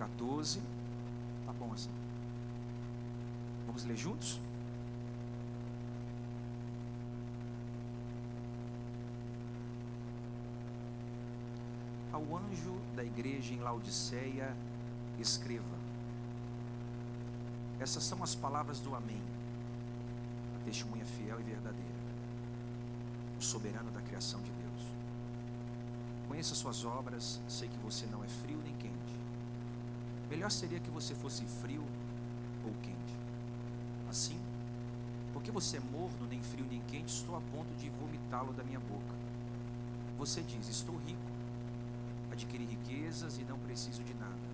14. Tá bom assim. Vamos ler juntos? Ao anjo da igreja em Laodiceia, escreva: Essas são as palavras do Amém, a testemunha fiel e verdadeira, o soberano da criação de Deus. Conheço suas obras, sei que você não é frio nem quente. Melhor seria que você fosse frio ou quente. Assim, porque você é morno, nem frio nem quente, estou a ponto de vomitá-lo da minha boca. Você diz: Estou rico, adquiri riquezas e não preciso de nada.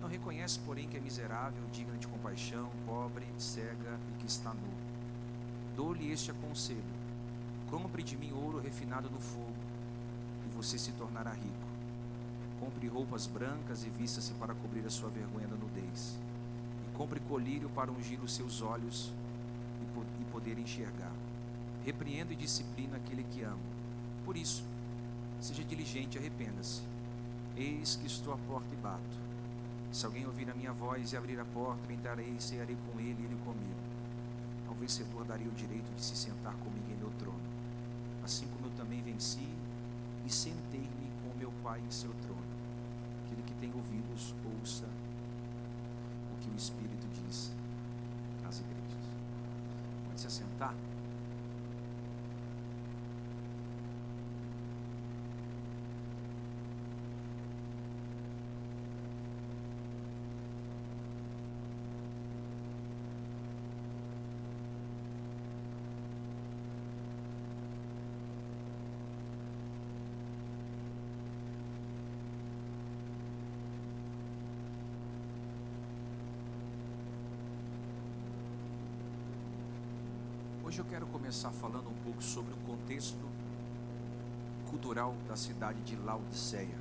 Não reconhece, porém, que é miserável, digna de compaixão, pobre, cega e que está nu. Dou-lhe este aconselho: compre de mim ouro refinado no fogo, e você se tornará rico. Compre roupas brancas e vista-se para cobrir a sua vergonha da nudez. E compre colírio para ungir os seus olhos e poder enxergar. Repreenda e disciplina aquele que ama. Por isso, Seja diligente e arrependa-se. Eis que estou à porta e bato. Se alguém ouvir a minha voz e abrir a porta, entrarei e cearei com ele e ele comigo. Ao vencedor darei o direito de se sentar comigo em meu trono. Assim como eu também venci e sentei-me com meu Pai em seu trono. Tem ouvidos, ouça o que o Espírito diz às igrejas. Pode se assentar? Hoje eu quero começar falando um pouco sobre o contexto cultural da cidade de Laodiceia.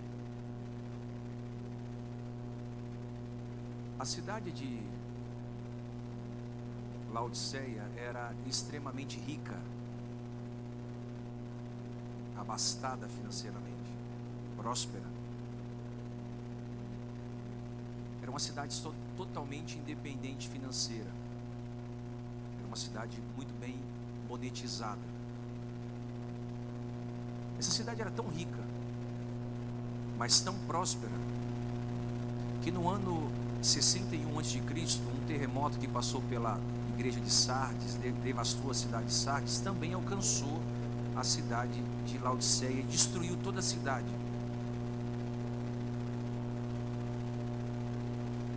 A cidade de Laodiceia era extremamente rica, abastada financeiramente, próspera. Era uma cidade totalmente independente financeira uma cidade muito bem monetizada. Essa cidade era tão rica, mas tão próspera, que no ano 61 a.C., um terremoto que passou pela igreja de Sardes, devastou a cidade de Sardes, também alcançou a cidade de Laodiceia e destruiu toda a cidade.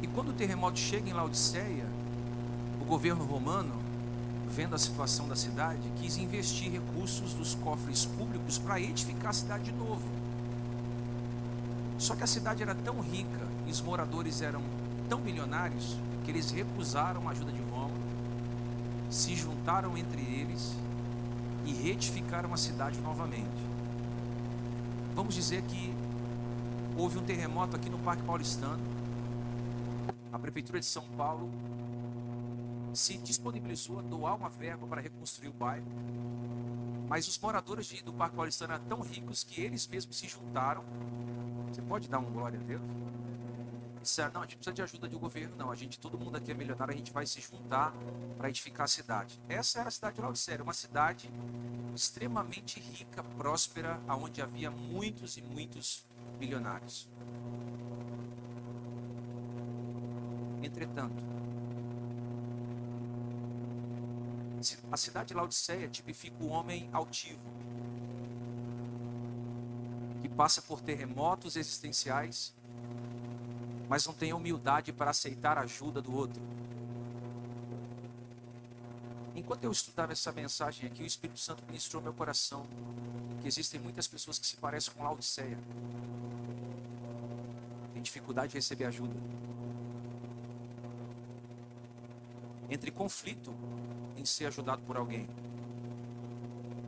E quando o terremoto chega em Laodiceia, o governo romano vendo a situação da cidade, quis investir recursos dos cofres públicos para edificar a cidade de novo. Só que a cidade era tão rica e os moradores eram tão milionários que eles recusaram a ajuda de Roma, se juntaram entre eles e reedificaram a cidade novamente. Vamos dizer que houve um terremoto aqui no Parque Paulistano. A Prefeitura de São Paulo se disponibilizou a doar uma verba para reconstruir o bairro. Mas os moradores de, do Parque Paulistano eram tão ricos que eles mesmos se juntaram. Você pode dar um glória a Deus? Disseram, não, a gente precisa de ajuda do governo, não. A gente, todo mundo aqui é milionário, a gente vai se juntar para edificar a cidade. Essa era a cidade de Laodicea, uma cidade extremamente rica, próspera, onde havia muitos e muitos milionários. Entretanto, A cidade de Laodiceia tipifica o homem altivo, que passa por terremotos existenciais, mas não tem humildade para aceitar a ajuda do outro. Enquanto eu estudava essa mensagem aqui, o Espírito Santo ministrou meu coração que existem muitas pessoas que se parecem com Laodiceia. Tem dificuldade de receber ajuda. Entre conflito em ser ajudado por alguém.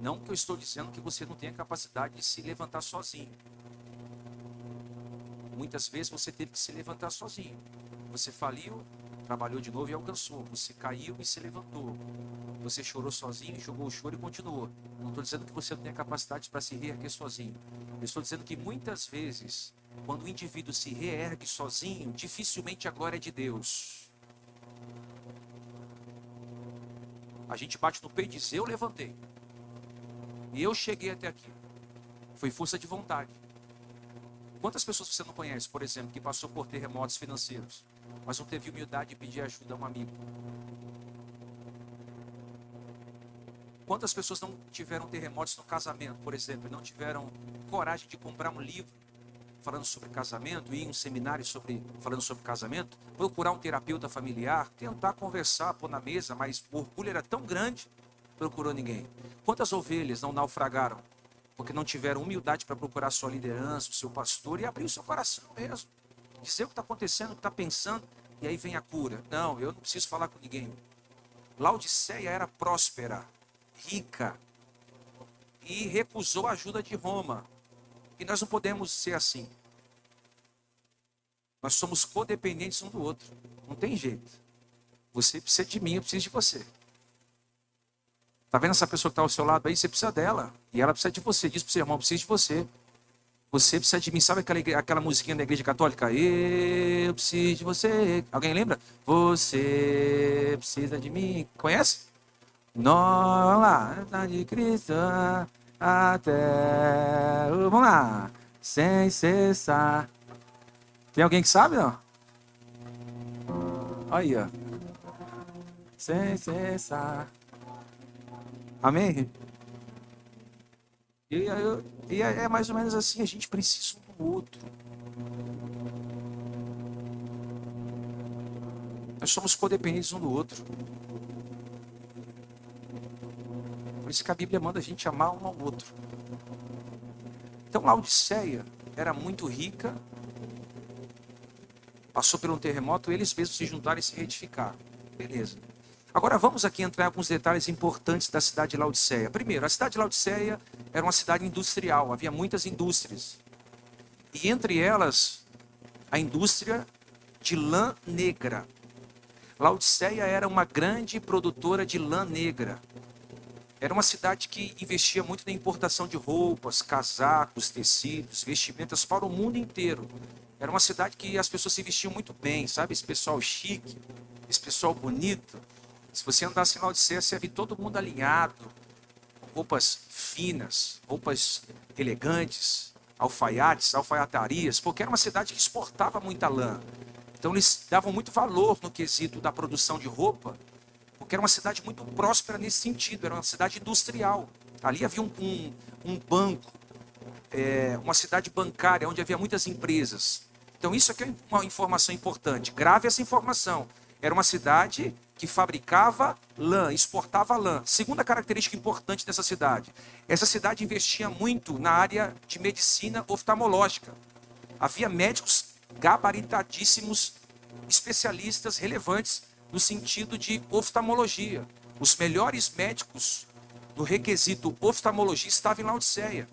Não que eu estou dizendo que você não tenha capacidade de se levantar sozinho. Muitas vezes você teve que se levantar sozinho. Você faliu, trabalhou de novo e alcançou. Você caiu e se levantou. você chorou sozinho, jogou o choro e continuou. Não estou dizendo que você não tem a capacidade para se reerguer sozinho. Eu estou dizendo que muitas vezes, quando o indivíduo se reergue sozinho, dificilmente a glória é de Deus. A gente bate no peito e diz: Eu levantei. E eu cheguei até aqui. Foi força de vontade. Quantas pessoas você não conhece, por exemplo, que passou por terremotos financeiros, mas não teve humildade de pedir ajuda a um amigo? Quantas pessoas não tiveram terremotos no casamento, por exemplo, e não tiveram coragem de comprar um livro falando sobre casamento, ir em um seminário sobre, falando sobre casamento, procurar um terapeuta familiar, tentar conversar, pôr na mesa, mas o orgulho era tão grande, procurou ninguém. Quantas ovelhas não naufragaram porque não tiveram humildade para procurar sua liderança, o seu pastor e abrir o seu coração mesmo? Dizer o que está acontecendo, o que está pensando, e aí vem a cura. Não, eu não preciso falar com ninguém. Laodiceia era próspera, rica e recusou a ajuda de Roma. E nós não podemos ser assim. Nós somos codependentes um do outro. Não tem jeito. Você precisa de mim, eu preciso de você. Tá vendo essa pessoa que está ao seu lado aí? Você precisa dela. E ela precisa de você. Diz para o seu irmão, eu preciso de você. Você precisa de mim. Sabe aquela, aquela musiquinha da igreja católica? Eu preciso de você. Alguém lembra? Você precisa de mim. Conhece? Nós, de Cristo até. Vamos lá, sem cessar. Tem alguém que sabe, não? Aí, ó. Sem cessar. Amém? E, e é, é mais ou menos assim, a gente precisa um do outro. Nós somos codependentes um do outro. Por isso que a Bíblia manda a gente amar um ao outro. Então Laodiceia era muito rica, passou por um terremoto, eles mesmos se juntaram e se reedificaram. Beleza. Agora vamos aqui entrar em alguns detalhes importantes da cidade de Laodiceia. Primeiro, a cidade de Laodiceia era uma cidade industrial, havia muitas indústrias. E entre elas, a indústria de lã negra. Laodiceia era uma grande produtora de lã negra. Era uma cidade que investia muito na importação de roupas, casacos, tecidos, vestimentas para o mundo inteiro. Era uma cidade que as pessoas se vestiam muito bem, sabe? Esse pessoal chique, esse pessoal bonito. Se você andasse em Laodicea, você ia ver todo mundo alinhado, roupas finas, roupas elegantes, alfaiates, alfaiatarias, porque era uma cidade que exportava muita lã. Então eles davam muito valor no quesito da produção de roupa porque era uma cidade muito próspera nesse sentido, era uma cidade industrial. Ali havia um, um, um banco, é, uma cidade bancária, onde havia muitas empresas. Então, isso aqui é uma informação importante. Grave essa informação. Era uma cidade que fabricava lã, exportava lã. Segunda característica importante dessa cidade: essa cidade investia muito na área de medicina oftalmológica. Havia médicos gabaritadíssimos, especialistas relevantes no sentido de oftalmologia. Os melhores médicos do requisito oftalmologia estavam em Laodiceia.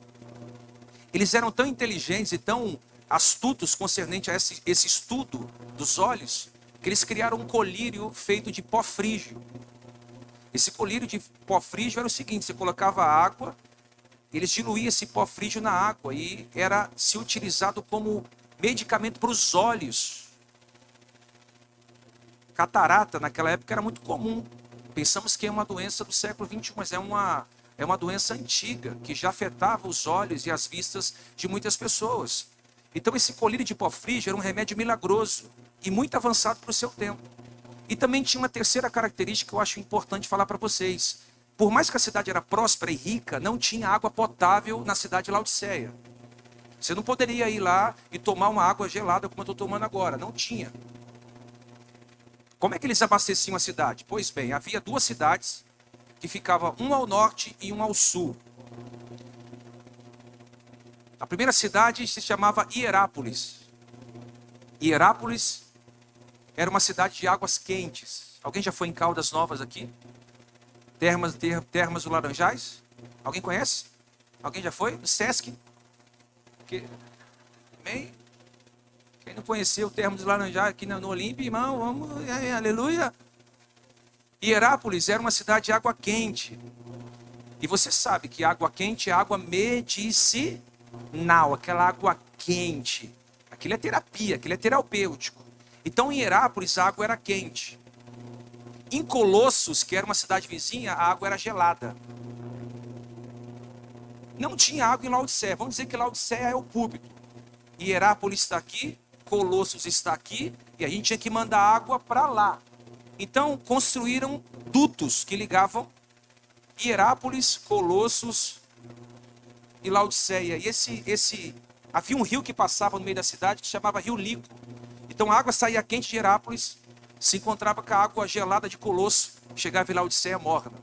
Eles eram tão inteligentes e tão astutos concernente a esse, esse estudo dos olhos, que eles criaram um colírio feito de pó frígio. Esse colírio de pó frígio era o seguinte: você colocava água, eles diluíam esse pó frígio na água e era se utilizado como medicamento para os olhos. Catarata, naquela época, era muito comum. Pensamos que é uma doença do século XXI, mas é uma, é uma doença antiga, que já afetava os olhos e as vistas de muitas pessoas. Então, esse colírio de pó frígio era um remédio milagroso e muito avançado para o seu tempo. E também tinha uma terceira característica que eu acho importante falar para vocês. Por mais que a cidade era próspera e rica, não tinha água potável na cidade de Laodiceia. Você não poderia ir lá e tomar uma água gelada como eu estou tomando agora. Não tinha. Como é que eles abasteciam a cidade? Pois bem, havia duas cidades que ficavam uma ao norte e uma ao sul. A primeira cidade se chamava Hierápolis. Hierápolis era uma cidade de águas quentes. Alguém já foi em Caldas Novas aqui? Termas, ter, Termas do Laranjais? Alguém conhece? Alguém já foi? Sesc? Que... Amém? Quem não conheceu o termo de laranjar aqui no Olímpio, irmão, vamos, aleluia. Hierápolis era uma cidade de água quente. E você sabe que água quente é água medicinal, aquela água quente. Aquilo é terapia, aquilo é terapêutico. Então em Hierápolis a água era quente. Em Colossos, que era uma cidade vizinha, a água era gelada. Não tinha água em Laodiceia. Vamos dizer que Laodiceia é o púlpito. Hierápolis está aqui, Colossos está aqui, e a gente tinha que mandar água para lá. Então construíram dutos que ligavam Hierápolis, Colossos e Laodiceia. E esse, esse havia um rio que passava no meio da cidade que se chamava Rio Lico. Então a água saía quente de Hierápolis, se encontrava com a água gelada de Colosso, chegava em Laodiceia morna.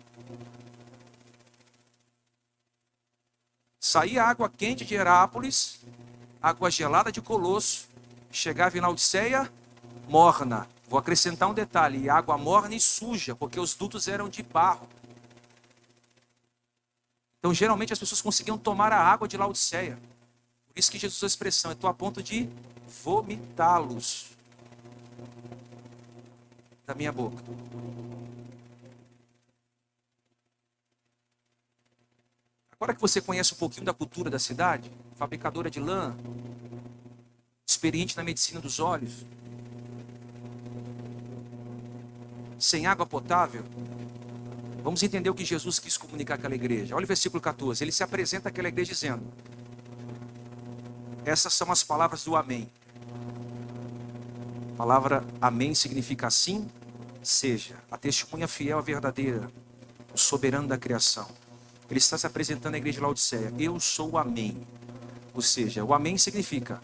Saía água quente de Herápolis, água gelada de Colosso, chegava em Laodiceia morna. Vou acrescentar um detalhe: água morna e suja, porque os dutos eram de barro. Então, geralmente, as pessoas conseguiam tomar a água de Laodiceia. Por isso que Jesus usou a expressão: estou a ponto de vomitá-los da minha boca. Agora que você conhece um pouquinho da cultura da cidade, fabricadora de lã, experiente na medicina dos olhos, sem água potável, vamos entender o que Jesus quis comunicar àquela igreja. Olha o versículo 14. Ele se apresenta àquela igreja dizendo: Essas são as palavras do Amém. A palavra Amém significa assim seja. A testemunha fiel, a verdadeira, o soberano da criação. Ele está se apresentando à igreja de Laodiceia. Eu sou o Amém. Ou seja, o Amém significa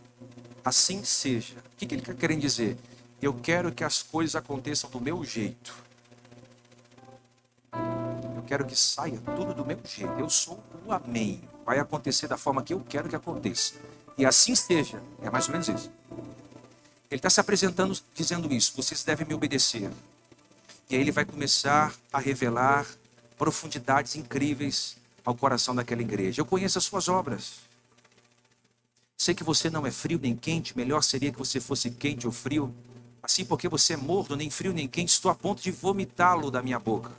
assim seja. O que ele está querendo dizer? Eu quero que as coisas aconteçam do meu jeito. Eu quero que saia tudo do meu jeito. Eu sou o Amém. Vai acontecer da forma que eu quero que aconteça. E assim seja. É mais ou menos isso. Ele está se apresentando dizendo isso. Vocês devem me obedecer. E aí ele vai começar a revelar profundidades incríveis ao coração daquela igreja. Eu conheço as suas obras. Sei que você não é frio nem quente, melhor seria que você fosse quente ou frio. Assim, porque você é morno, nem frio nem quente, estou a ponto de vomitá-lo da minha boca.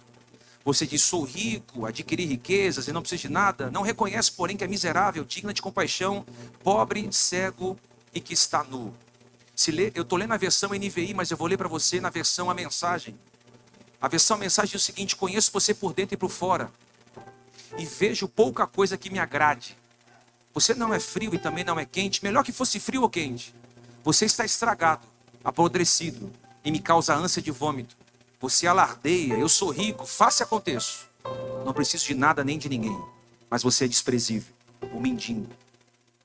Você diz: sou rico, adquiri riquezas e não preciso de nada. Não reconhece, porém, que é miserável, digna de compaixão, pobre, cego e que está nu. Se lê, eu estou lendo a versão NVI, mas eu vou ler para você na versão a mensagem. A versão a mensagem diz o seguinte: conheço você por dentro e por fora, e vejo pouca coisa que me agrade. Você não é frio e também não é quente, melhor que fosse frio ou quente. Você está estragado, apodrecido, e me causa ânsia de vômito. Você alardeia, eu sou rico, faça e aconteça. Não preciso de nada nem de ninguém, mas você é desprezível, um mendigo,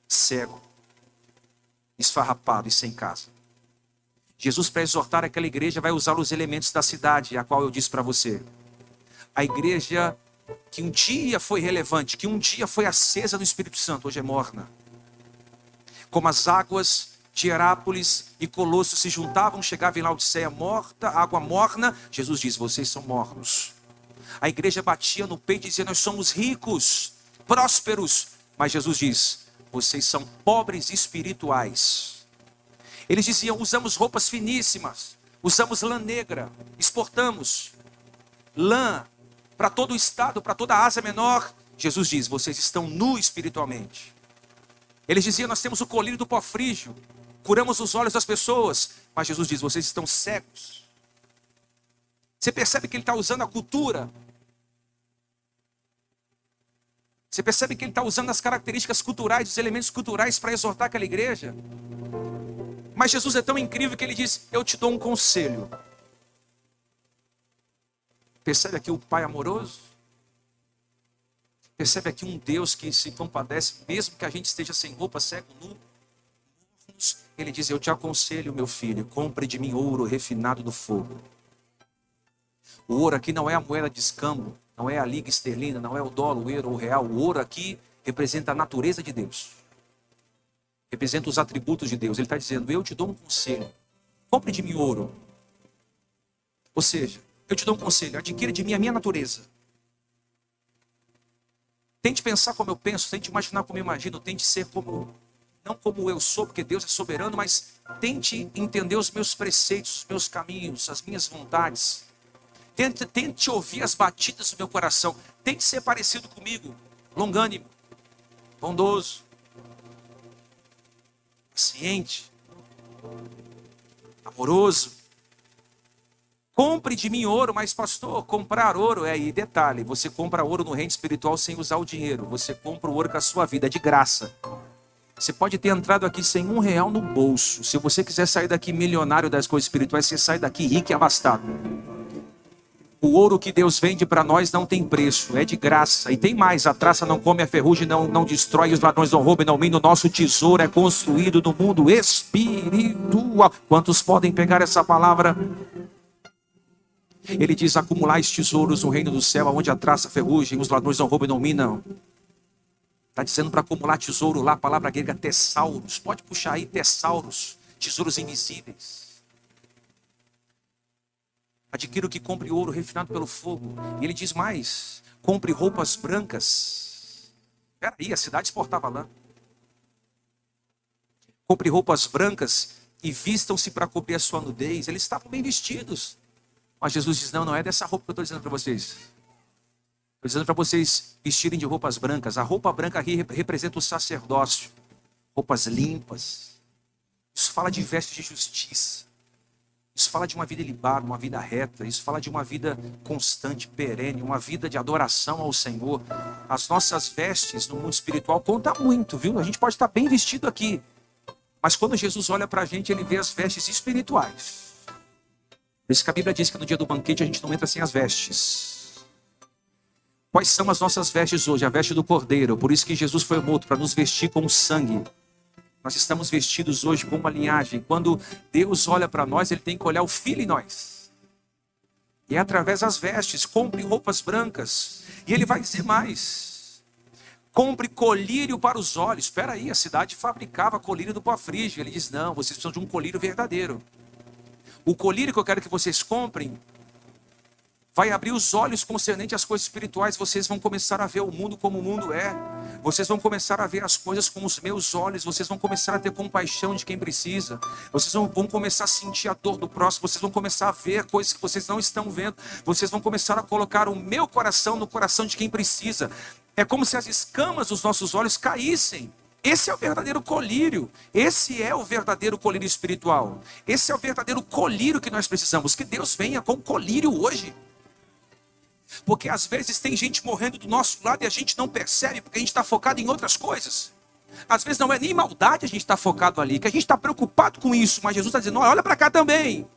cego, esfarrapado e sem casa. Jesus, para exortar aquela igreja, vai usar os elementos da cidade, a qual eu disse para você. A igreja que um dia foi relevante, que um dia foi acesa no Espírito Santo, hoje é morna. Como as águas de Herápolis e Colosso se juntavam, chegava em Laodiceia morta, água morna, Jesus diz: Vocês são mornos. A igreja batia no peito e dizia: Nós somos ricos, prósperos. Mas Jesus diz: Vocês são pobres espirituais. Eles diziam: usamos roupas finíssimas, usamos lã negra, exportamos lã para todo o estado, para toda a Ásia Menor. Jesus diz: vocês estão nu espiritualmente. Eles diziam: nós temos o colírio do pó frígio, curamos os olhos das pessoas. Mas Jesus diz: vocês estão cegos. Você percebe que ele está usando a cultura. Você percebe que ele está usando as características culturais, os elementos culturais para exortar aquela igreja. Mas Jesus é tão incrível que ele diz: Eu te dou um conselho. Percebe aqui o Pai amoroso? Percebe aqui um Deus que se compadece, mesmo que a gente esteja sem roupa, cego, nu. Ele diz: Eu te aconselho, meu filho, compre de mim ouro refinado do fogo. O ouro aqui não é a moeda de escambo, não é a liga esterlina, não é o dólar, o euro, o real. O ouro aqui representa a natureza de Deus representa os atributos de Deus. Ele está dizendo: Eu te dou um conselho. Compre de mim ouro. Ou seja, eu te dou um conselho: adquira de mim a minha natureza. Tente pensar como eu penso, tente imaginar como eu imagino, tente ser como, não como eu sou, porque Deus é soberano, mas tente entender os meus preceitos, os meus caminhos, as minhas vontades. Tente, tente ouvir as batidas do meu coração. Tente ser parecido comigo. Longânimo, bondoso, paciente, amoroso. Compre de mim ouro, mas pastor, comprar ouro é aí, detalhe, você compra ouro no reino espiritual sem usar o dinheiro. Você compra o ouro com a sua vida, é de graça. Você pode ter entrado aqui sem um real no bolso. Se você quiser sair daqui milionário das coisas espirituais, você sai daqui rico e abastado. O ouro que Deus vende para nós não tem preço, é de graça. E tem mais: a traça não come, a ferrugem não, não destrói, os ladrões não roubam, não minam. O nosso tesouro é construído no mundo espiritual. Quantos podem pegar essa palavra? Ele diz: acumulais tesouros no reino do céu, onde a traça, a ferrugem, os ladrões não roubam, não minam. Está dizendo para acumular tesouro lá, a palavra grega tesauros. Pode puxar aí tesauros, tesouros invisíveis. Adquira o que compre ouro refinado pelo fogo. E ele diz mais: compre roupas brancas. Peraí, a cidade exportava lã. Compre roupas brancas e vistam-se para cobrir a sua nudez. Eles estavam bem vestidos. Mas Jesus diz: não, não é dessa roupa que eu estou dizendo para vocês. Estou dizendo para vocês vestirem de roupas brancas. A roupa branca aqui representa o sacerdócio. Roupas limpas. Isso fala de vestes de justiça. Isso fala de uma vida ilibada, uma vida reta. Isso fala de uma vida constante, perene, uma vida de adoração ao Senhor. As nossas vestes no mundo espiritual conta muito, viu? A gente pode estar bem vestido aqui. Mas quando Jesus olha para a gente, ele vê as vestes espirituais. Por isso que a Bíblia diz que no dia do banquete a gente não entra sem as vestes. Quais são as nossas vestes hoje? A veste do Cordeiro. Por isso que Jesus foi morto, para nos vestir com sangue. Nós estamos vestidos hoje com uma linhagem. Quando Deus olha para nós, Ele tem que olhar o Filho em nós. E é através das vestes. Compre roupas brancas. E Ele vai dizer mais. Compre colírio para os olhos. Espera aí, a cidade fabricava colírio do pó frígio. Ele diz, não, vocês precisam de um colírio verdadeiro. O colírio que eu quero que vocês comprem vai abrir os olhos concernente às coisas espirituais. Vocês vão começar a ver o mundo como o mundo é. Vocês vão começar a ver as coisas com os meus olhos. Vocês vão começar a ter compaixão de quem precisa. Vocês vão, vão começar a sentir a dor do próximo. Vocês vão começar a ver coisas que vocês não estão vendo. Vocês vão começar a colocar o meu coração no coração de quem precisa. É como se as escamas dos nossos olhos caíssem. Esse é o verdadeiro colírio. Esse é o verdadeiro colírio espiritual. Esse é o verdadeiro colírio que nós precisamos. Que Deus venha com colírio hoje. Porque às vezes tem gente morrendo do nosso lado e a gente não percebe porque a gente está focado em outras coisas. Às vezes não é nem maldade a gente está focado ali, que a gente está preocupado com isso, mas Jesus está dizendo: olha para cá também.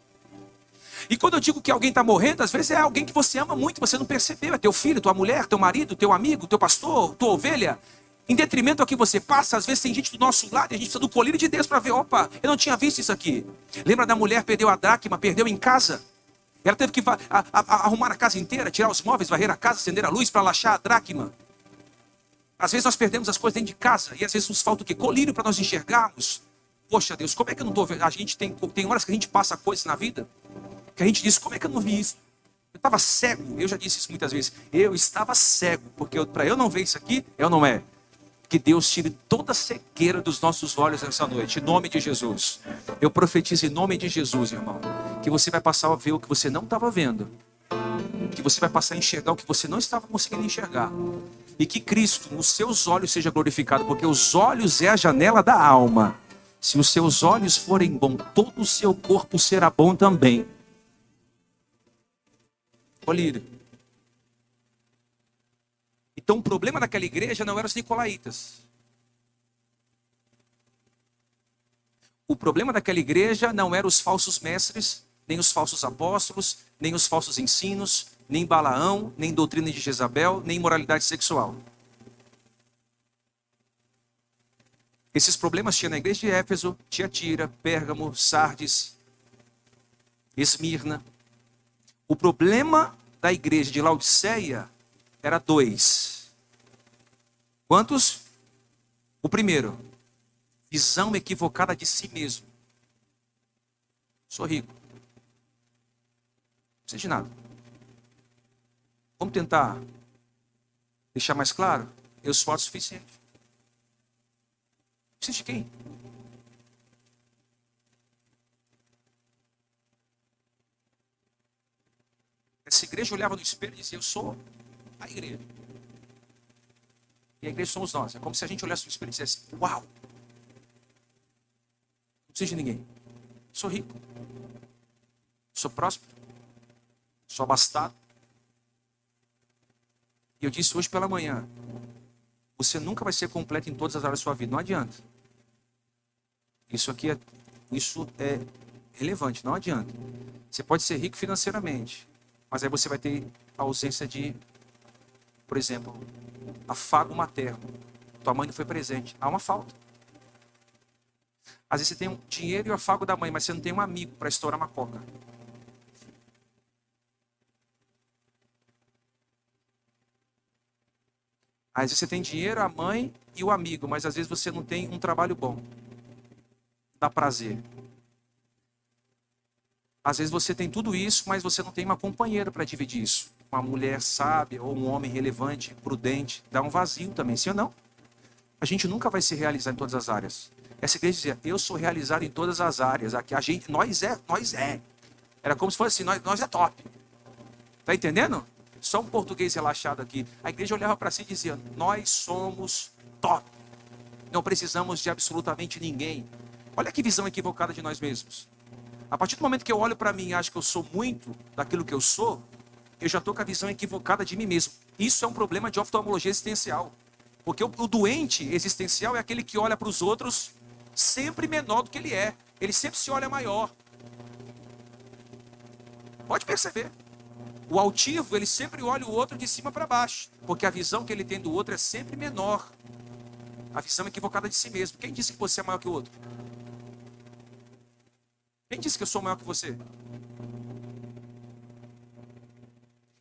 E quando eu digo que alguém está morrendo, às vezes é alguém que você ama muito, você não percebeu. É teu filho, tua mulher, teu marido, teu amigo, teu pastor, tua ovelha. Em detrimento ao que você passa, às vezes tem gente do nosso lado e a gente precisa do colírio de Deus para ver: opa, eu não tinha visto isso aqui. Lembra da mulher perdeu a dracma, perdeu em casa? Ela teve que a, a, a, arrumar a casa inteira, tirar os móveis, varrer a casa, acender a luz para lachar a dracma. Às vezes nós perdemos as coisas dentro de casa e às vezes nos falta o quê? Colírio para nós enxergarmos. Poxa Deus, como é que eu não estou vendo? A gente tem, tem horas que a gente passa coisas na vida que a gente diz, como é que eu não vi isso? Eu estava cego, eu já disse isso muitas vezes. Eu estava cego, porque para eu não ver isso aqui, eu não é. Que Deus tire toda a cegueira dos nossos olhos nessa noite, em nome de Jesus. Eu profetizo em nome de Jesus, irmão que você vai passar a ver o que você não estava vendo, que você vai passar a enxergar o que você não estava conseguindo enxergar, e que Cristo, nos seus olhos, seja glorificado, porque os olhos é a janela da alma. Se os seus olhos forem bons, todo o seu corpo será bom também. Olha, então o problema daquela igreja não eram os nicolaítas. O problema daquela igreja não eram os falsos mestres, nem os falsos apóstolos, nem os falsos ensinos, nem Balaão, nem doutrina de Jezabel, nem moralidade sexual. Esses problemas tinha na igreja de Éfeso, Tiatira, Pérgamo, Sardes, Esmirna. O problema da igreja de Laodiceia era dois. Quantos? O primeiro, visão equivocada de si mesmo. Sou rico precisa de nada. Vamos tentar deixar mais claro? Eu sou autossuficiente. Precisa de quem? Essa igreja olhava no espelho e dizia: Eu sou a igreja. E a igreja somos nós. É como se a gente olhasse no espelho e dissesse: Uau! Não preciso de ninguém. Sou rico. Sou próspero. Sou abastado. E eu disse hoje pela manhã: Você nunca vai ser completo em todas as áreas da sua vida. Não adianta. Isso aqui é, isso é relevante. Não adianta. Você pode ser rico financeiramente, mas aí você vai ter a ausência de, por exemplo, afago materno. Tua mãe não foi presente. Há uma falta. Às vezes você tem um dinheiro e o afago da mãe, mas você não tem um amigo para estourar uma coca. Às vezes você tem dinheiro, a mãe e o amigo, mas às vezes você não tem um trabalho bom. Dá prazer. Às vezes você tem tudo isso, mas você não tem uma companheira para dividir isso. Uma mulher sábia ou um homem relevante, prudente, dá um vazio também, sim ou não? A gente nunca vai se realizar em todas as áreas. Essa igreja dizia: "Eu sou realizado em todas as áreas". Aqui a gente, nós é, nós é. Era como se fosse assim, nós, nós é top. Tá entendendo? Só um português relaxado aqui. A igreja olhava para si e dizia: "Nós somos top. Não precisamos de absolutamente ninguém". Olha que visão equivocada de nós mesmos. A partir do momento que eu olho para mim e acho que eu sou muito daquilo que eu sou, eu já estou com a visão equivocada de mim mesmo. Isso é um problema de oftalmologia existencial. Porque o, o doente existencial é aquele que olha para os outros sempre menor do que ele é. Ele sempre se olha maior. Pode perceber. O altivo, ele sempre olha o outro de cima para baixo, porque a visão que ele tem do outro é sempre menor. A visão equivocada de si mesmo. Quem disse que você é maior que o outro? Quem disse que eu sou maior que você?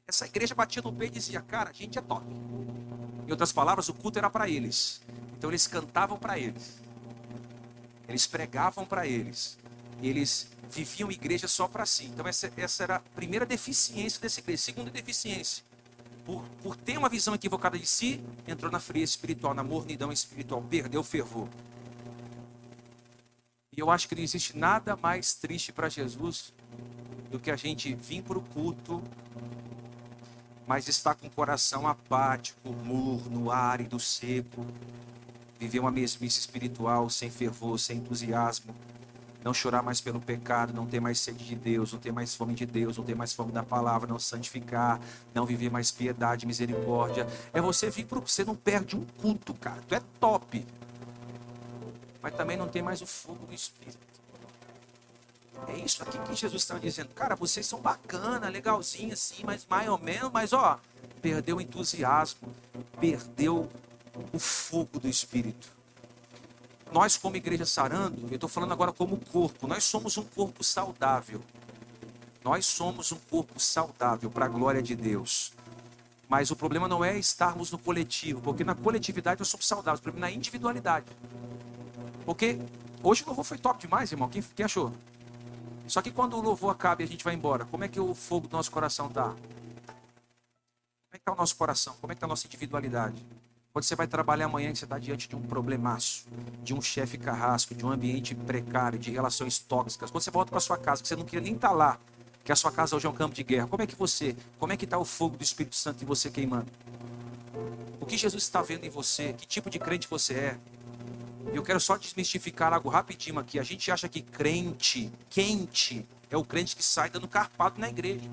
Essa igreja batia no peito e dizia: Cara, a gente é top. Em outras palavras, o culto era para eles. Então eles cantavam para eles. Eles pregavam para eles. Eles viviam igreja só para si. Então essa, essa era a primeira deficiência dessa igreja. Segunda deficiência. Por, por ter uma visão equivocada de si, entrou na frieza espiritual, na mornidão espiritual, perdeu o fervor. E eu acho que não existe nada mais triste para Jesus do que a gente vir para o culto, mas estar com o coração apático, morno, árido, seco, viver uma mesmice espiritual, sem fervor, sem entusiasmo, não chorar mais pelo pecado, não ter mais sede de Deus, não ter mais fome de Deus, não ter mais fome da palavra, não santificar, não viver mais piedade, misericórdia. É você vir para você não perde um culto, cara. Tu é top mas também não tem mais o fogo do Espírito. É isso aqui que Jesus está dizendo. Cara, vocês são bacana, legalzinho assim, mas mais ou menos, mas ó, perdeu o entusiasmo, perdeu o fogo do Espírito. Nós, como igreja sarando, eu estou falando agora como corpo, nós somos um corpo saudável. Nós somos um corpo saudável para a glória de Deus. Mas o problema não é estarmos no coletivo, porque na coletividade nós somos saudáveis, o problema é na individualidade. Porque hoje o louvor foi top demais, irmão. Quem, quem achou? Só que quando o louvor acaba e a gente vai embora, como é que o fogo do nosso coração está? Como é que está o nosso coração? Como é que está a nossa individualidade? Quando você vai trabalhar amanhã, você está diante de um problemaço, de um chefe carrasco, de um ambiente precário, de relações tóxicas. Quando você volta para sua casa, que você não queria nem estar tá lá, que a sua casa hoje é um campo de guerra, como é que você, como é que está o fogo do Espírito Santo em você queimando? O que Jesus está vendo em você? Que tipo de crente você é? Eu quero só desmistificar algo rapidinho aqui. A gente acha que crente, quente, é o crente que sai dando carpado na igreja.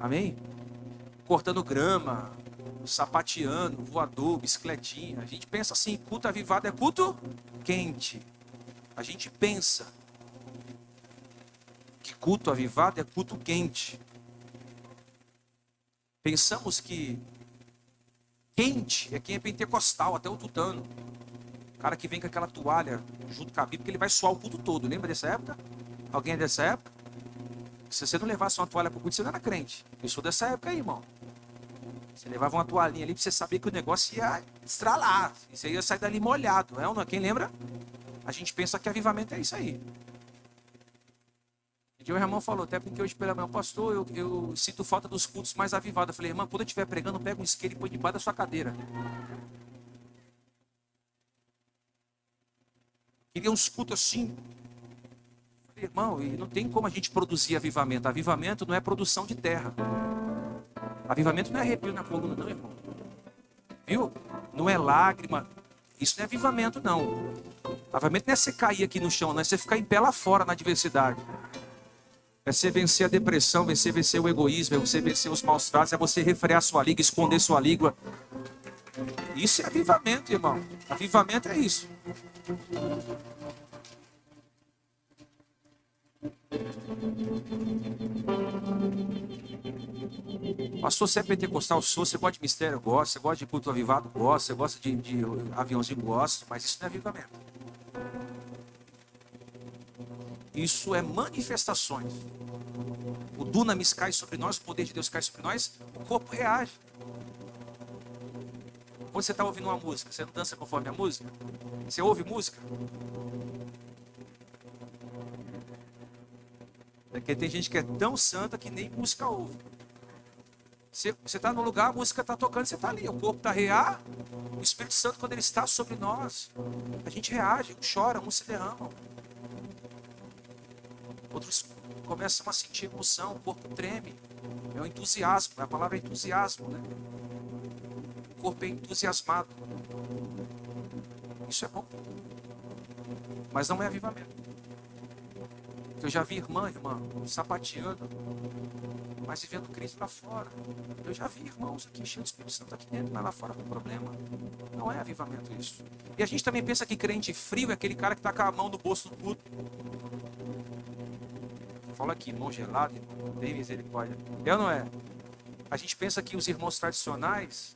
Amém? Cortando grama, sapateando, voador, bicicletinha. A gente pensa assim, culto avivado é culto quente. A gente pensa que culto avivado é culto quente. Pensamos que Quente é quem é pentecostal, até o tutano. O cara que vem com aquela toalha junto com a Bíblia, porque ele vai suar o culto todo. Lembra dessa época? Alguém é dessa época? Se você não levasse uma toalha para o culto, você não era crente. Eu sou dessa época aí, irmão. Você levava uma toalhinha ali para você saber que o negócio ia estralar. Você ia sair dali molhado, é não? Quem lembra? A gente pensa que avivamento é isso aí dia o irmão falou, até porque hoje pela manhã, pastor, eu, eu sinto falta dos cultos mais avivados. Eu falei, irmão, quando eu estiver pregando, pega um isqueiro e põe debaixo da sua cadeira. Queria uns cultos assim. Irmão, e não tem como a gente produzir avivamento. Avivamento não é produção de terra. Avivamento não é arrepio na coluna, não, irmão. Viu? Não é lágrima. Isso não é avivamento, não. Avivamento não é você cair aqui no chão, não é você ficar em pé lá fora na adversidade. É você vencer a depressão, vencer, vencer o egoísmo, é você vencer os maus tratos, é você refrear sua língua, esconder sua língua. Isso é avivamento, irmão. Avivamento é isso. Pastor, você é pentecostal? Sou. Você gosta de mistério? Gosta. Você gosta de culto avivado? Gosta. Você gosta de, de aviãozinho? Gosto. Mas isso não é avivamento. Isso é manifestações. O dunamis cai sobre nós, o poder de Deus cai sobre nós, o corpo reage. Quando você está ouvindo uma música, você não dança conforme a música? Você ouve música? É porque tem gente que é tão santa que nem música ouve. Você está no lugar, a música está tocando, você está ali. O corpo está rear. O Espírito Santo, quando ele está sobre nós, a gente reage, chora, uns se derramam. Outros começam a sentir emoção, o corpo treme. É o entusiasmo, a palavra é entusiasmo, né? O corpo é entusiasmado. Isso é bom. Mas não é avivamento. Eu já vi irmã, irmã, sapateando, mas vivendo Cristo lá fora. Eu já vi irmãos aqui cheios do Espírito Santo aqui dentro, mas lá fora tem problema. Não é avivamento isso. E a gente também pensa que crente frio é aquele cara que está com a mão no bolso do culto. Fala aqui, gelado, irmão, tem misericórdia. É ou não é? A gente pensa que os irmãos tradicionais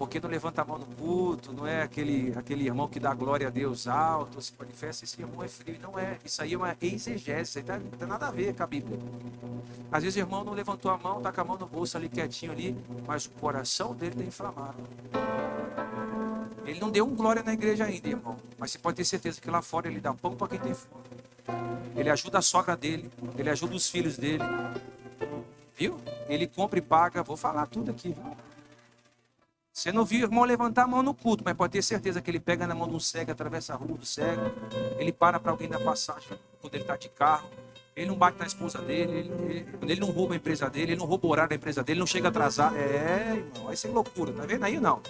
porque não levanta a mão no culto, não é aquele, aquele irmão que dá glória a Deus alto, se manifesta, esse irmão é frio. Não é, isso aí é uma exegese, isso aí tá, não tem nada a ver com a Bíblia. Às vezes o irmão não levantou a mão, está com a mão no bolso ali quietinho ali, mas o coração dele está inflamado. Ele não deu um glória na igreja ainda, irmão, mas você pode ter certeza que lá fora ele dá pão para quem tem fome. Ele ajuda a sogra dele, ele ajuda os filhos dele. Viu? Ele compra e paga, vou falar tudo aqui, viu? Você não viu o irmão levantar a mão no culto, mas pode ter certeza que ele pega na mão de um cego, atravessa a rua do cego, ele para para alguém dar passagem quando ele está de carro, ele não bate na esposa dele, ele, ele, ele, não rouba a empresa dele, ele não rouba o horário da empresa dele, ele não chega atrasado. É, irmão, aí sem loucura, tá vendo aí não?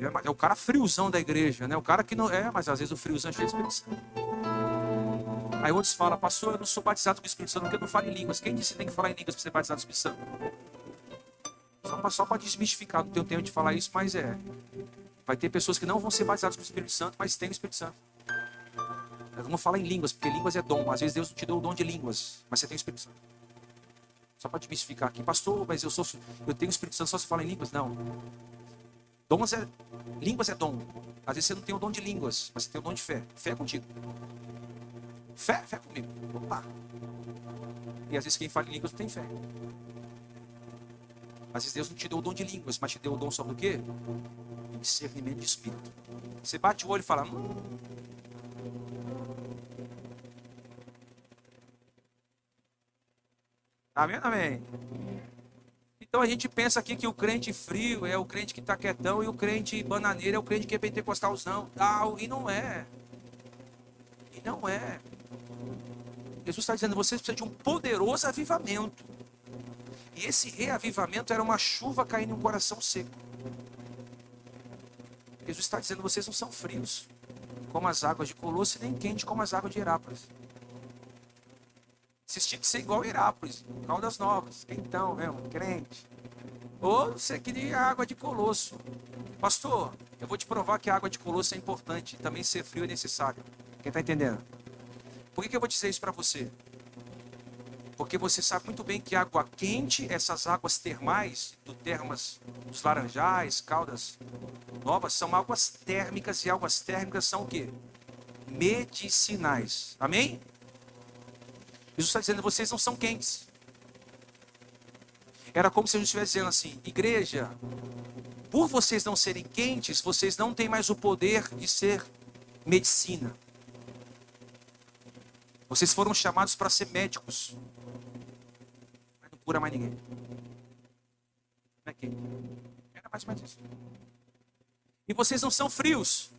É, é o cara friozão da igreja, né? O cara que não. É, mas às vezes o friozão é cheio de Espírito Santo. Aí outros falam, pastor, eu não sou batizado com o Espírito Santo porque eu não falo em línguas. Quem disse que tem que falar em línguas para ser batizado com o Espírito Santo? Só para desmistificar, não tenho tempo de falar isso, mas é. Vai ter pessoas que não vão ser batizadas com o Espírito Santo, mas têm o Espírito Santo. Eu não falo em línguas, porque línguas é dom. Às vezes Deus não te deu o dom de línguas, mas você tem o Espírito Santo. Só para desmistificar aqui, pastor, mas eu sou, eu tenho o Espírito Santo só se fala em línguas? Não. Dons é, línguas é dom. Às vezes você não tem o dom de línguas, mas você tem o dom de fé. Fé é contigo. Fé, fé comigo. Opa. E às vezes quem fala em línguas não tem fé. Às vezes Deus não te deu o dom de línguas, mas te deu o dom sobre o quê? Discernimento de espírito. Você bate o olho e fala. Hum. Amém, amém. Então a gente pensa aqui que o crente frio é o crente que está quietão e o crente bananeiro é o crente que é pentecostalzão. Tal, e não é. E não é. Jesus está dizendo: vocês precisam de um poderoso avivamento. E esse reavivamento era uma chuva caindo em um coração seco. Jesus está dizendo: vocês não são frios, como as águas de Colosso, nem quentes como as águas de Herápolis. Vocês tinham que ser igual a Herápolis, Caldas Novas, quentão mesmo, crente. Ou você queria água de Colosso. Pastor, eu vou te provar que a água de Colosso é importante. Também ser frio é necessário. Quem está entendendo? Por que, que eu vou dizer isso para você? Porque você sabe muito bem que água quente, essas águas termais, do termas dos laranjais, caldas novas, são águas térmicas e águas térmicas são o quê? Medicinais. Amém? Jesus está dizendo, vocês não são quentes. Era como se Jesus estivesse dizendo assim, igreja, por vocês não serem quentes, vocês não têm mais o poder de ser medicina. Vocês foram chamados para ser médicos cura mais ninguém. Não é quente. Era mais ou menos isso. E vocês não são frios.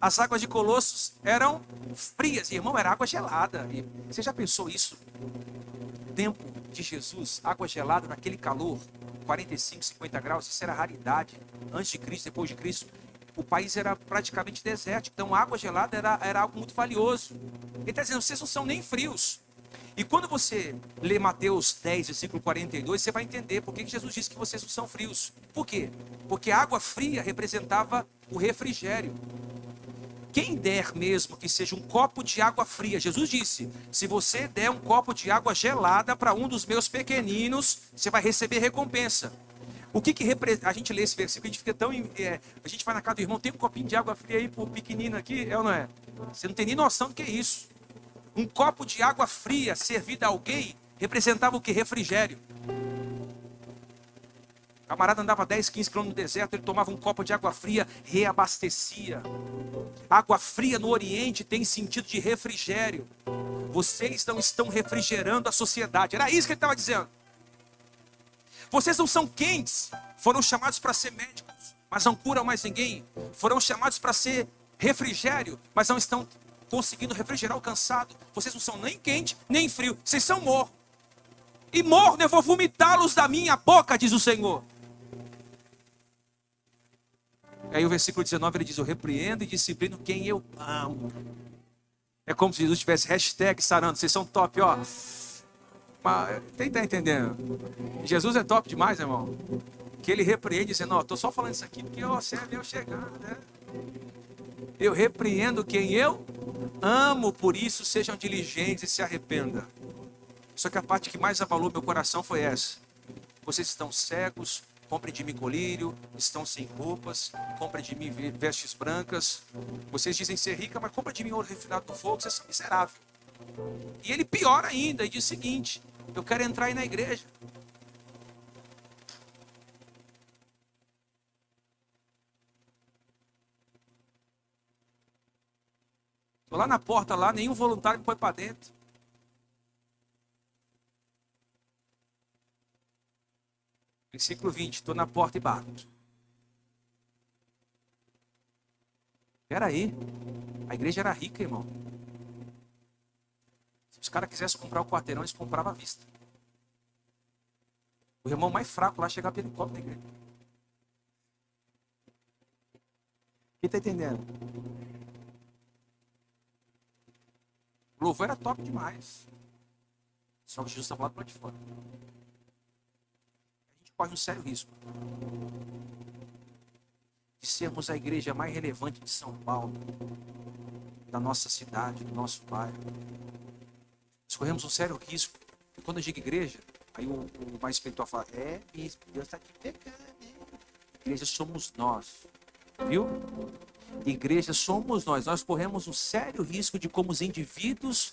As águas de Colossos eram frias, irmão, era água gelada. Você já pensou isso? Tempo de Jesus, água gelada naquele calor, 45, 50 graus, isso era raridade. Antes de Cristo, depois de Cristo, o país era praticamente desértico. Então, água gelada era, era algo muito valioso. Ele está dizendo: vocês não são nem frios. E quando você lê Mateus 10, versículo 42, você vai entender por que Jesus disse que vocês não são frios. Por quê? Porque a água fria representava o refrigério. Quem der mesmo que seja um copo de água fria, Jesus disse: se você der um copo de água gelada para um dos meus pequeninos, você vai receber recompensa. O que, que representa? A gente lê esse versículo, a gente fica tão. É, a gente vai na casa do irmão, tem um copinho de água fria aí pro pequenino aqui, é ou não é? Você não tem nem noção do que é isso. Um copo de água fria servida a alguém representava o que? Refrigério. O camarada andava 10, 15 quilômetros no deserto, ele tomava um copo de água fria, reabastecia. Água fria no Oriente tem sentido de refrigério. Vocês não estão refrigerando a sociedade. Era isso que ele estava dizendo. Vocês não são quentes. Foram chamados para ser médicos, mas não curam mais ninguém. Foram chamados para ser refrigério, mas não estão conseguindo refrigerar o cansado. Vocês não são nem quente, nem frio. Vocês são morno. E morno eu vou vomitá-los da minha boca, diz o Senhor. Aí o versículo 19 ele diz: Eu repreendo e disciplino quem eu amo. É como se Jesus tivesse hashtag sarando. Vocês são top, ó. Mas, quem está entendendo? Jesus é top demais, irmão. Que ele repreende dizendo: Ó, estou só falando isso aqui porque você é meu né? Eu repreendo quem eu amo, por isso sejam diligentes e se arrependa. Só que a parte que mais abalou meu coração foi essa. Vocês estão cegos, comprem de mim colírio, estão sem roupas, comprem de mim vestes brancas. Vocês dizem ser rica, mas comprem de mim ouro refinado do fogo, vocês são miseráveis. E ele piora ainda e diz o seguinte: Eu quero entrar aí na igreja. Lá na porta, lá, nenhum voluntário me põe para dentro. Versículo 20: Estou na porta e bato. Espera aí. A igreja era rica, irmão. Se os caras quisessem comprar o quarteirão, eles compravam à vista. O irmão mais fraco lá chegava pelo copo da igreja. Quem está entendendo? O louvor era top demais. Só que Jesus estava lá do lado de fora. A gente corre um sério risco de sermos a igreja mais relevante de São Paulo, da nossa cidade, do nosso bairro. Nós corremos um sério risco. E quando eu digo igreja, aí o, o mais espiritual fala: É, bispo, Deus está aqui pegando. Igreja somos nós. Viu? Igreja somos nós. Nós corremos um sério risco de, como os indivíduos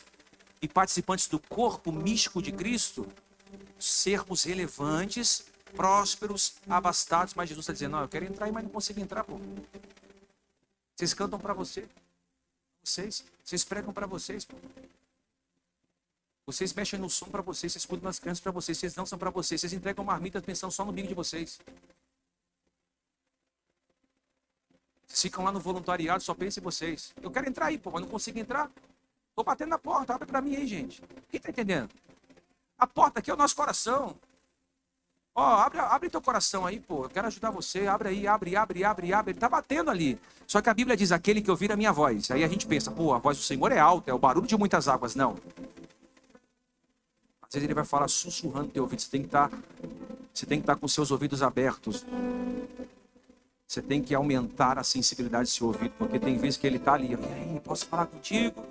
e participantes do corpo místico de Cristo, sermos relevantes, prósperos, abastados. Mas Jesus está dizendo: Não, eu quero entrar mas não consigo entrar, pô. Vocês cantam para você. Vocês, vocês pregam para vocês, pô. Vocês mexem no som para vocês, vocês cuidam das crianças para vocês, vocês são para vocês, vocês entregam marmita pensando só no bico de vocês. Vocês ficam lá no voluntariado, só pensem em vocês. Eu quero entrar aí, pô, mas não consigo entrar. Tô batendo na porta, abre para mim aí, gente. Quem tá entendendo? A porta aqui é o nosso coração. Ó, abre, abre teu coração aí, pô. Eu quero ajudar você. Abre aí, abre, abre, abre, abre. Ele tá batendo ali. Só que a Bíblia diz aquele que ouvir a minha voz. Aí a gente pensa, pô, a voz do Senhor é alta, é o barulho de muitas águas. Não. Às vezes ele vai falar sussurrando teu ouvido. Você tem que estar, tá, você tem que estar tá com seus ouvidos abertos. Você tem que aumentar a sensibilidade do seu ouvido, porque tem vezes que ele está ali. E aí, posso falar contigo?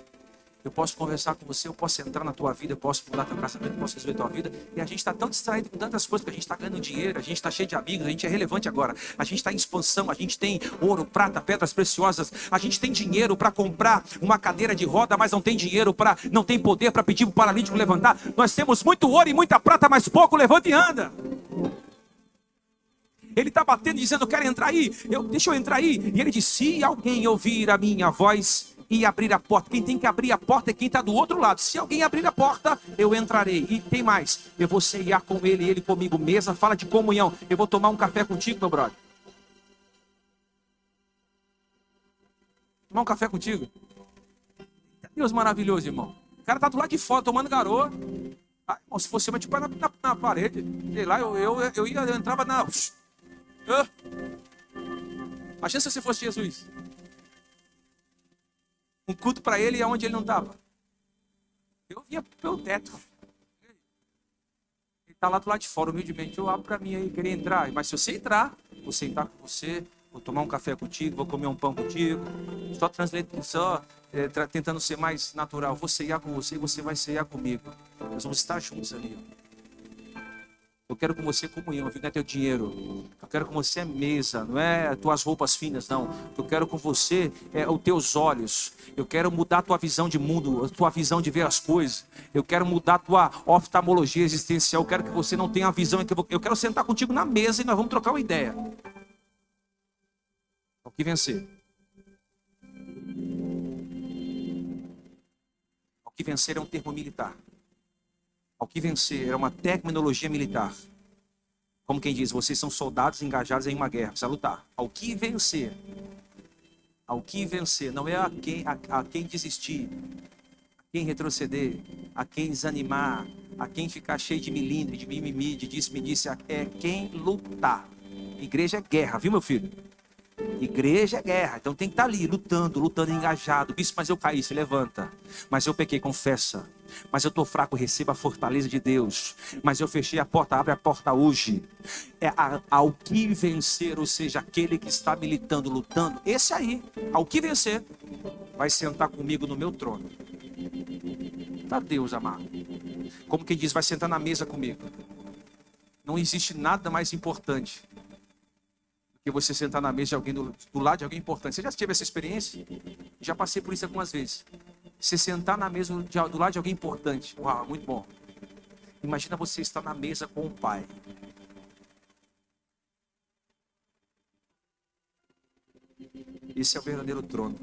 Eu posso conversar com você, eu posso entrar na tua vida, eu posso mudar teu casamento, eu posso resolver tua vida. E a gente está tão distraído com tantas coisas, porque a gente está ganhando dinheiro, a gente está cheio de amigos, a gente é relevante agora. A gente está em expansão, a gente tem ouro, prata, pedras preciosas, a gente tem dinheiro para comprar uma cadeira de roda, mas não tem dinheiro para, não tem poder para pedir para o paralítico levantar. Nós temos muito ouro e muita prata, mas pouco levanta e anda. Ele está batendo, dizendo: Eu quero entrar aí, eu, deixa eu entrar aí. E ele disse: Se alguém ouvir a minha voz e abrir a porta, quem tem que abrir a porta é quem está do outro lado. Se alguém abrir a porta, eu entrarei. E tem mais: eu vou ceiar com ele, ele comigo. Mesa fala de comunhão. Eu vou tomar um café contigo, meu brother. Tomar um café contigo. Deus maravilhoso, irmão. O cara tá do lado de fora tomando garoa. Ah, irmão, se fosse eu, tipo, na, na, na, parede. Sei lá, eu, eu, eu, ia, eu entrava na. Ah. Imagina se você fosse Jesus. Um culto para ele e aonde ele não estava. Eu via pelo teto. Ele está lá do lado de fora, humildemente. Eu abro para mim aí, querer entrar. Mas se você entrar, vou sentar com você, vou tomar um café contigo, vou comer um pão contigo. Só, só é, tentando ser mais natural. Vou ceiar com você e você vai ceiar comigo. Nós vamos estar juntos ali. Eu quero com você comunhão, não é teu dinheiro. Eu quero com você mesa, não é tuas roupas finas, não. Eu quero com você é os teus olhos. Eu quero mudar a tua visão de mundo, a tua visão de ver as coisas. Eu quero mudar a tua oftalmologia existencial. Eu quero que você não tenha a visão Eu quero sentar contigo na mesa e nós vamos trocar uma ideia. O que vencer? O que vencer é um termo militar. Ao que vencer é uma terminologia militar. Como quem diz, vocês são soldados engajados em uma guerra, precisa lutar. Ao que vencer, ao que vencer, não é a quem, a, a quem desistir, a quem retroceder, a quem desanimar, a quem ficar cheio de milindre, de mimimi, de disse-me disse, é quem lutar. Igreja é guerra, viu meu filho? Igreja é guerra, então tem que estar ali lutando, lutando engajado. Bispo, mas eu caí, se levanta. Mas eu pequei, confessa. Mas eu estou fraco, receba a fortaleza de Deus. Mas eu fechei a porta, abre a porta hoje. É a, ao que vencer, ou seja, aquele que está militando, lutando, esse aí, ao que vencer, vai sentar comigo no meu trono. Tá Deus amado. Como quem diz, vai sentar na mesa comigo. Não existe nada mais importante que você sentar na mesa de alguém do, do, lado de alguém importante. Você já teve essa experiência? Já passei por isso algumas vezes. Você sentar na mesa do lado de alguém importante. Uau, muito bom. Imagina você estar na mesa com o pai. Esse é o verdadeiro trono.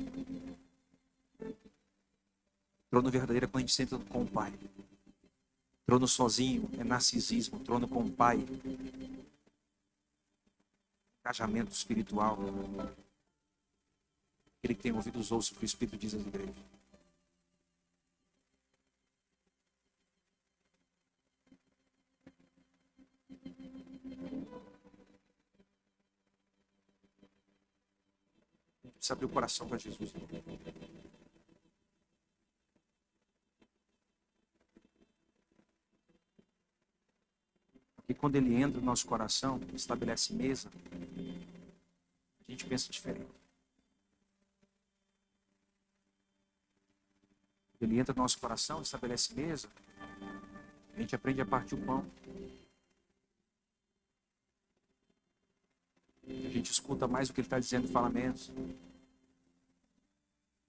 Trono verdadeiro é quando a gente senta com o pai. Trono sozinho é narcisismo. Trono com o pai engajamento espiritual. Aquele que tem ouvido os ouços que o Espírito diz às igrejas. Precisa abrir o coração para Jesus. E quando ele entra no nosso coração, estabelece mesa, a gente pensa diferente. Ele entra no nosso coração, estabelece mesa, a gente aprende a partir o pão. A gente escuta mais o que ele está dizendo, fala menos.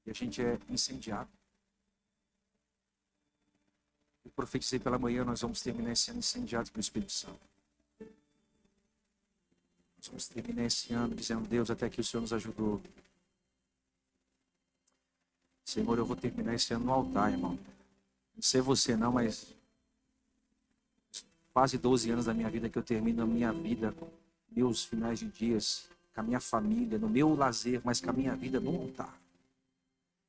E a gente é incendiado. Eu profetizei pela manhã, nós vamos terminar esse ano incendiados pelo Espírito Santo. Nós vamos terminar esse ano dizendo, Deus, até aqui o Senhor nos ajudou. Senhor, eu vou terminar esse ano no altar, irmão. Não sei você não, mas quase 12 anos da minha vida que eu termino a minha vida, meus finais de dias, com a minha família, no meu lazer, mas com a minha vida no altar.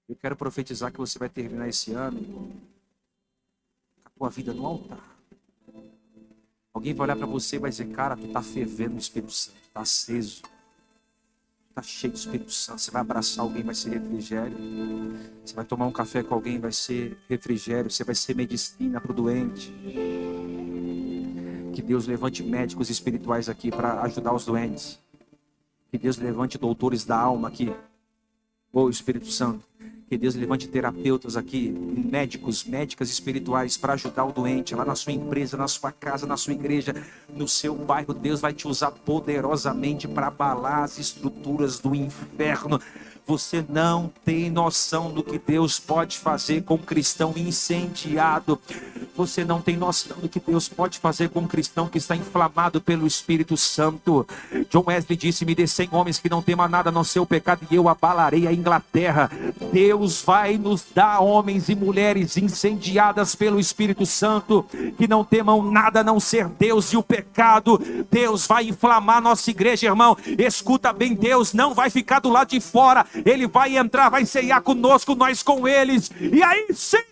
Eu quero profetizar que você vai terminar esse ano tua vida no altar. Alguém vai olhar para você e vai dizer, cara, tu tá fervendo no Espírito Santo, tá aceso, tá cheio do Espírito Santo. Você vai abraçar alguém, vai ser refrigério. Você vai tomar um café com alguém, vai ser refrigério. Você vai ser medicina para o doente. Que Deus levante médicos espirituais aqui para ajudar os doentes. Que Deus levante doutores da alma aqui. Oh, Espírito Santo. Que Deus levante terapeutas aqui, médicos, médicas espirituais para ajudar o doente lá na sua empresa, na sua casa, na sua igreja, no seu bairro. Deus vai te usar poderosamente para abalar as estruturas do inferno. Você não tem noção do que Deus pode fazer com um cristão incendiado Você não tem noção do que Deus pode fazer com um cristão que está inflamado pelo Espírito Santo. John Wesley disse: Me dê 100 homens que não temam nada não ser o pecado, e eu abalarei a Inglaterra. Deus vai nos dar homens e mulheres incendiadas pelo Espírito Santo, que não temam nada a não ser Deus e o pecado. Deus vai inflamar nossa igreja, irmão. Escuta bem, Deus não vai ficar do lado de fora, Ele vai entrar, vai ceiar conosco, nós com eles. E aí sim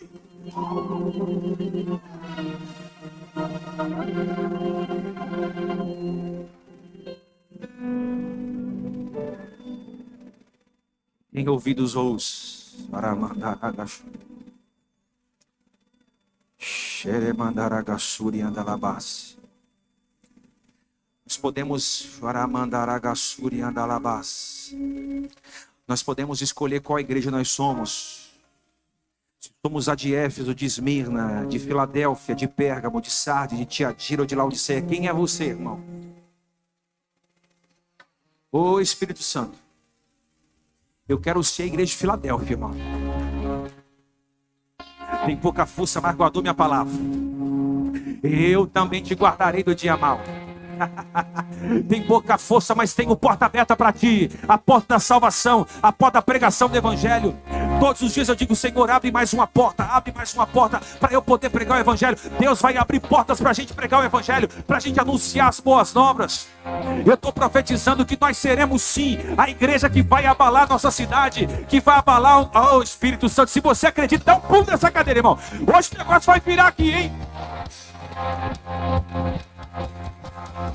em ouvidos ouço para mandar agachu. Xere mandar agassuri andalabas. Nós podemos mandar agassuri andalabas. Nós podemos escolher qual igreja nós somos. Somos a de Éfeso, de Esmirna, de Filadélfia, de Pérgamo, de Sardes, de Tiatira ou de Laodiceia. Quem é você, irmão? Ô Espírito Santo, eu quero ser a igreja de Filadélfia, irmão. Tem pouca força, mas guardou minha palavra. Eu também te guardarei do dia mal. tem pouca força, mas tem o porta aberta para ti, a porta da salvação, a porta da pregação do evangelho. Todos os dias eu digo, Senhor, abre mais uma porta, abre mais uma porta para eu poder pregar o Evangelho. Deus vai abrir portas para a gente pregar o Evangelho, para a gente anunciar as boas novas. Eu estou profetizando que nós seremos sim a igreja que vai abalar nossa cidade, que vai abalar o oh, Espírito Santo. Se você acredita, dá um pulo nessa cadeira, irmão. Hoje o negócio vai virar aqui, hein? Põe a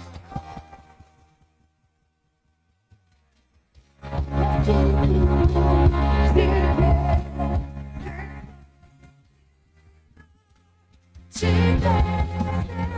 mão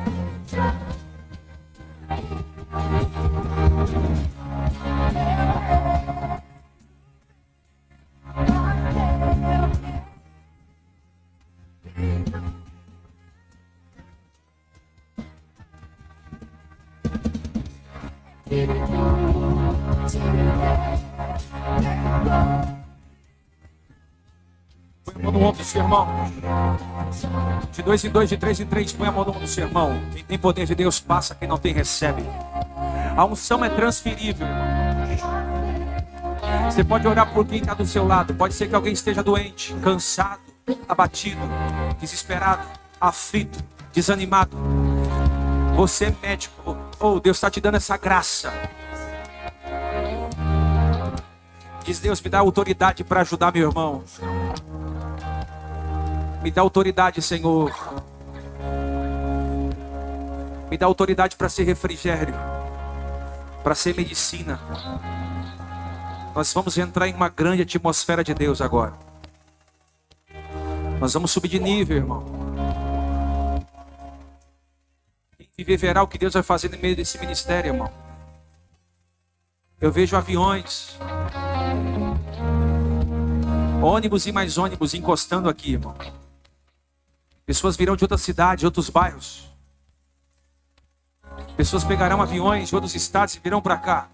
do seu irmão. De dois em dois, de três em três, põe a mão no do seu irmão. Quem tem poder de Deus passa, quem não tem recebe. A unção é transferível, Você pode orar por quem está do seu lado. Pode ser que alguém esteja doente, cansado, abatido, desesperado, aflito, desanimado. Você é médico. Oh, Deus está te dando essa graça. Diz Deus, me dá autoridade para ajudar meu irmão. Me dá autoridade, Senhor. Me dá autoridade para ser refrigério, para ser medicina. Nós vamos entrar em uma grande atmosfera de Deus agora. Nós vamos subir de nível, irmão. Quem viver verá o que Deus vai fazer no meio desse ministério, irmão. Eu vejo aviões, ônibus e mais ônibus encostando aqui, irmão. Pessoas virão de outras cidades, de outros bairros. Pessoas pegarão aviões de outros estados e virão para cá.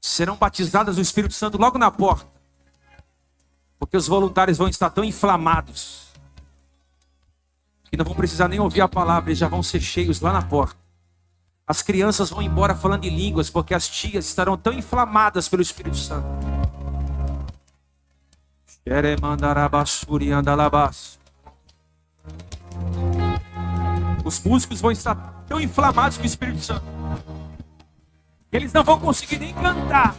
Serão batizadas no Espírito Santo logo na porta. Porque os voluntários vão estar tão inflamados que não vão precisar nem ouvir a palavra, eles já vão ser cheios lá na porta. As crianças vão embora falando em línguas, porque as tias estarão tão inflamadas pelo Espírito Santo. Os músicos vão estar tão inflamados com o Espírito Santo. Eles não vão conseguir nem cantar.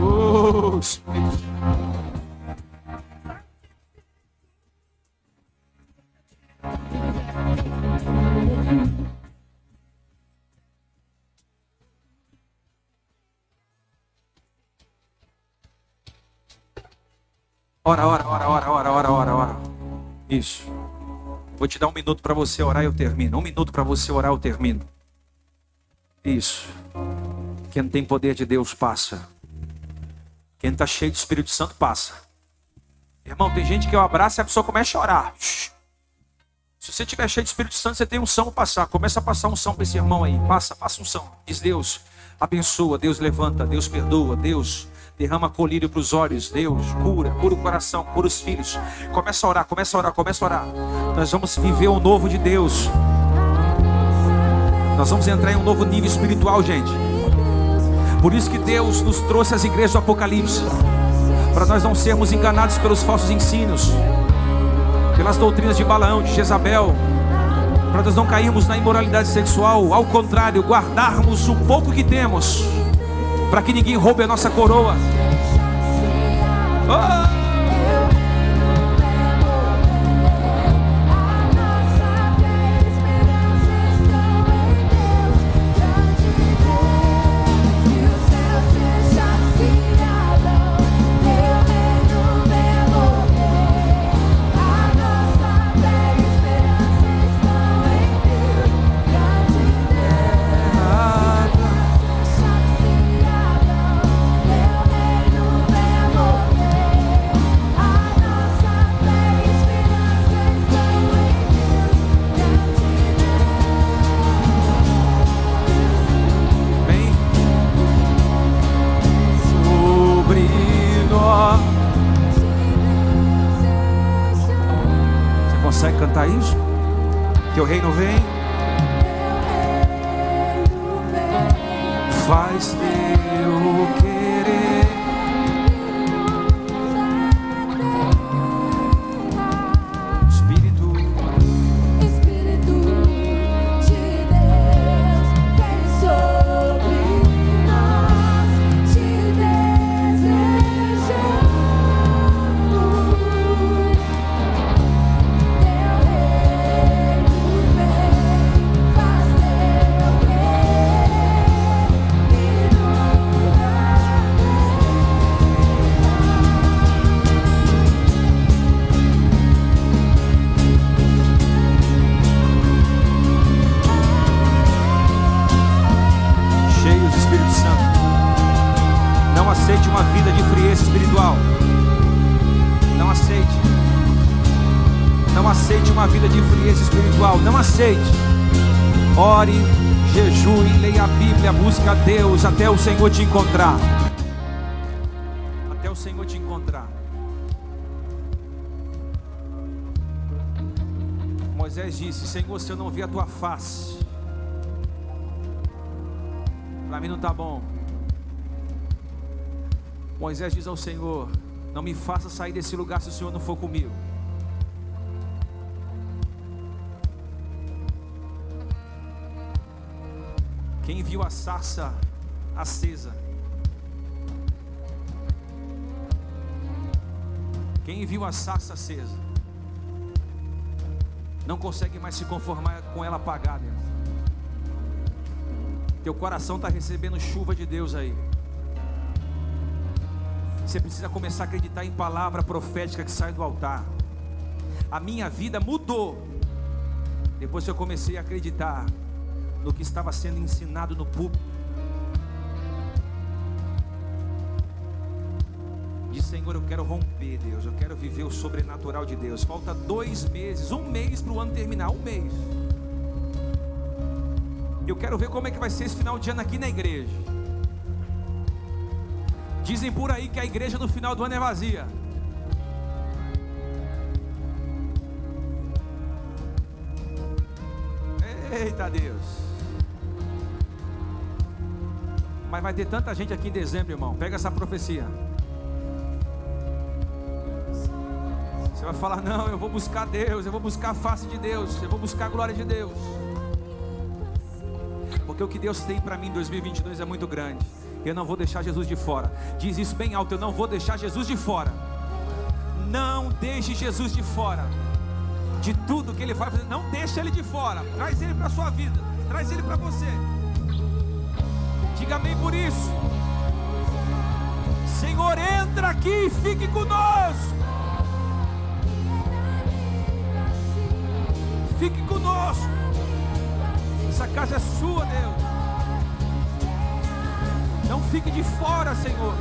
Oh, Espírito Ora, ora, ora, ora, ora, ora, ora, ora. Isso. Vou te dar um minuto para você orar e eu termino. Um minuto para você orar eu termino. Isso. Quem não tem poder de Deus passa. Quem está cheio do Espírito Santo passa. Irmão, tem gente que eu abraço e a pessoa começa a chorar. Se você estiver cheio do Espírito Santo, você tem um são passar. Começa a passar um são para esse irmão aí. Passa, passa um são. Diz Deus, abençoa, Deus levanta, Deus perdoa, Deus derrama colírio para os olhos, Deus cura, cura o coração, cura os filhos. Começa a orar, começa a orar, começa a orar. Nós vamos viver o novo de Deus. Nós vamos entrar em um novo nível espiritual, gente. Por isso que Deus nos trouxe as igrejas do Apocalipse, para nós não sermos enganados pelos falsos ensinos, pelas doutrinas de Balaão, de Jezabel, para nós não cairmos na imoralidade sexual, ao contrário, guardarmos o pouco que temos, para que ninguém roube a nossa coroa. Oh! Senhor te encontrar. Até o Senhor te encontrar. Moisés disse: Senhor, se eu não ver a tua face, para mim não está bom. Moisés diz ao Senhor: Não me faça sair desse lugar se o Senhor não for comigo. Quem viu a sarça acesa. Quem viu a sarça acesa não consegue mais se conformar com ela apagada. Teu coração está recebendo chuva de Deus aí. Você precisa começar a acreditar em palavra profética que sai do altar. A minha vida mudou depois que eu comecei a acreditar no que estava sendo ensinado no público. Senhor, eu quero romper, Deus. Eu quero viver o sobrenatural de Deus. Falta dois meses, um mês para o ano terminar. Um mês. Eu quero ver como é que vai ser esse final de ano aqui na igreja. Dizem por aí que a igreja no final do ano é vazia. Eita Deus. Mas vai ter tanta gente aqui em dezembro, irmão. Pega essa profecia. Vai falar: Não, eu vou buscar Deus, eu vou buscar a face de Deus, eu vou buscar a glória de Deus. Porque o que Deus tem para mim em 2022 é muito grande. Eu não vou deixar Jesus de fora. Diz isso bem alto: Eu não vou deixar Jesus de fora. Não deixe Jesus de fora. De tudo que Ele vai fazer, não deixe Ele de fora. Traz Ele para a sua vida, traz Ele para você. Diga amém por isso. Senhor, entra aqui e fique conosco. conosco. Essa casa é sua, Deus. Não fique de fora, Senhor.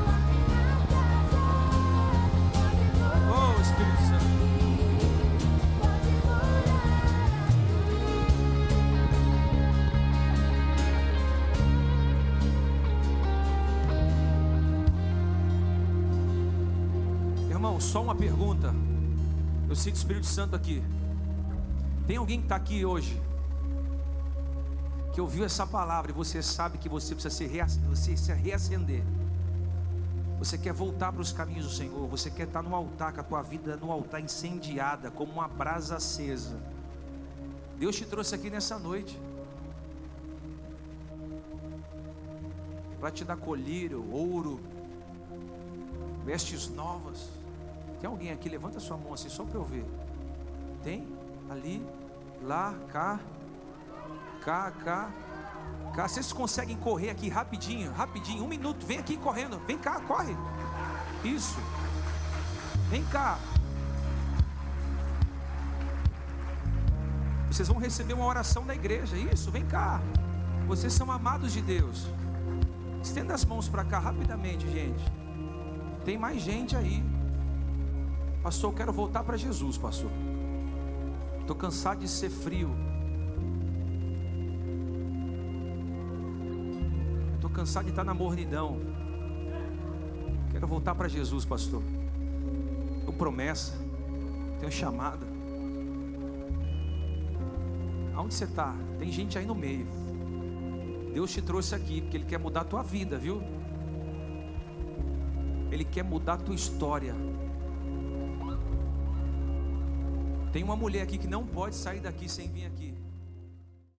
Oh, Espírito Santo. Irmão, só uma pergunta. Eu sinto o Espírito Santo aqui. Tem alguém que está aqui hoje que ouviu essa palavra e você sabe que você precisa se, você se reacender. Você quer voltar para os caminhos do Senhor. Você quer estar no altar com a tua vida no altar incendiada, como uma brasa acesa. Deus te trouxe aqui nessa noite. Para te dar colírio, ouro, vestes novas. Tem alguém aqui? Levanta sua mão assim, só para eu ver. Tem? Ali, lá, cá, cá, cá, cá. Vocês conseguem correr aqui rapidinho, rapidinho, um minuto. Vem aqui correndo, vem cá, corre. Isso. Vem cá. Vocês vão receber uma oração da igreja. Isso, vem cá. Vocês são amados de Deus. Estenda as mãos para cá rapidamente, gente. Tem mais gente aí. Pastor, eu quero voltar para Jesus, pastor. Estou cansado de ser frio. Estou cansado de estar na mornidão. Quero voltar para Jesus, pastor. Tenho promessa. Tenho chamada. Aonde você está? Tem gente aí no meio. Deus te trouxe aqui porque Ele quer mudar a tua vida, viu? Ele quer mudar a tua história. Tem uma mulher aqui que não pode sair daqui sem vir aqui.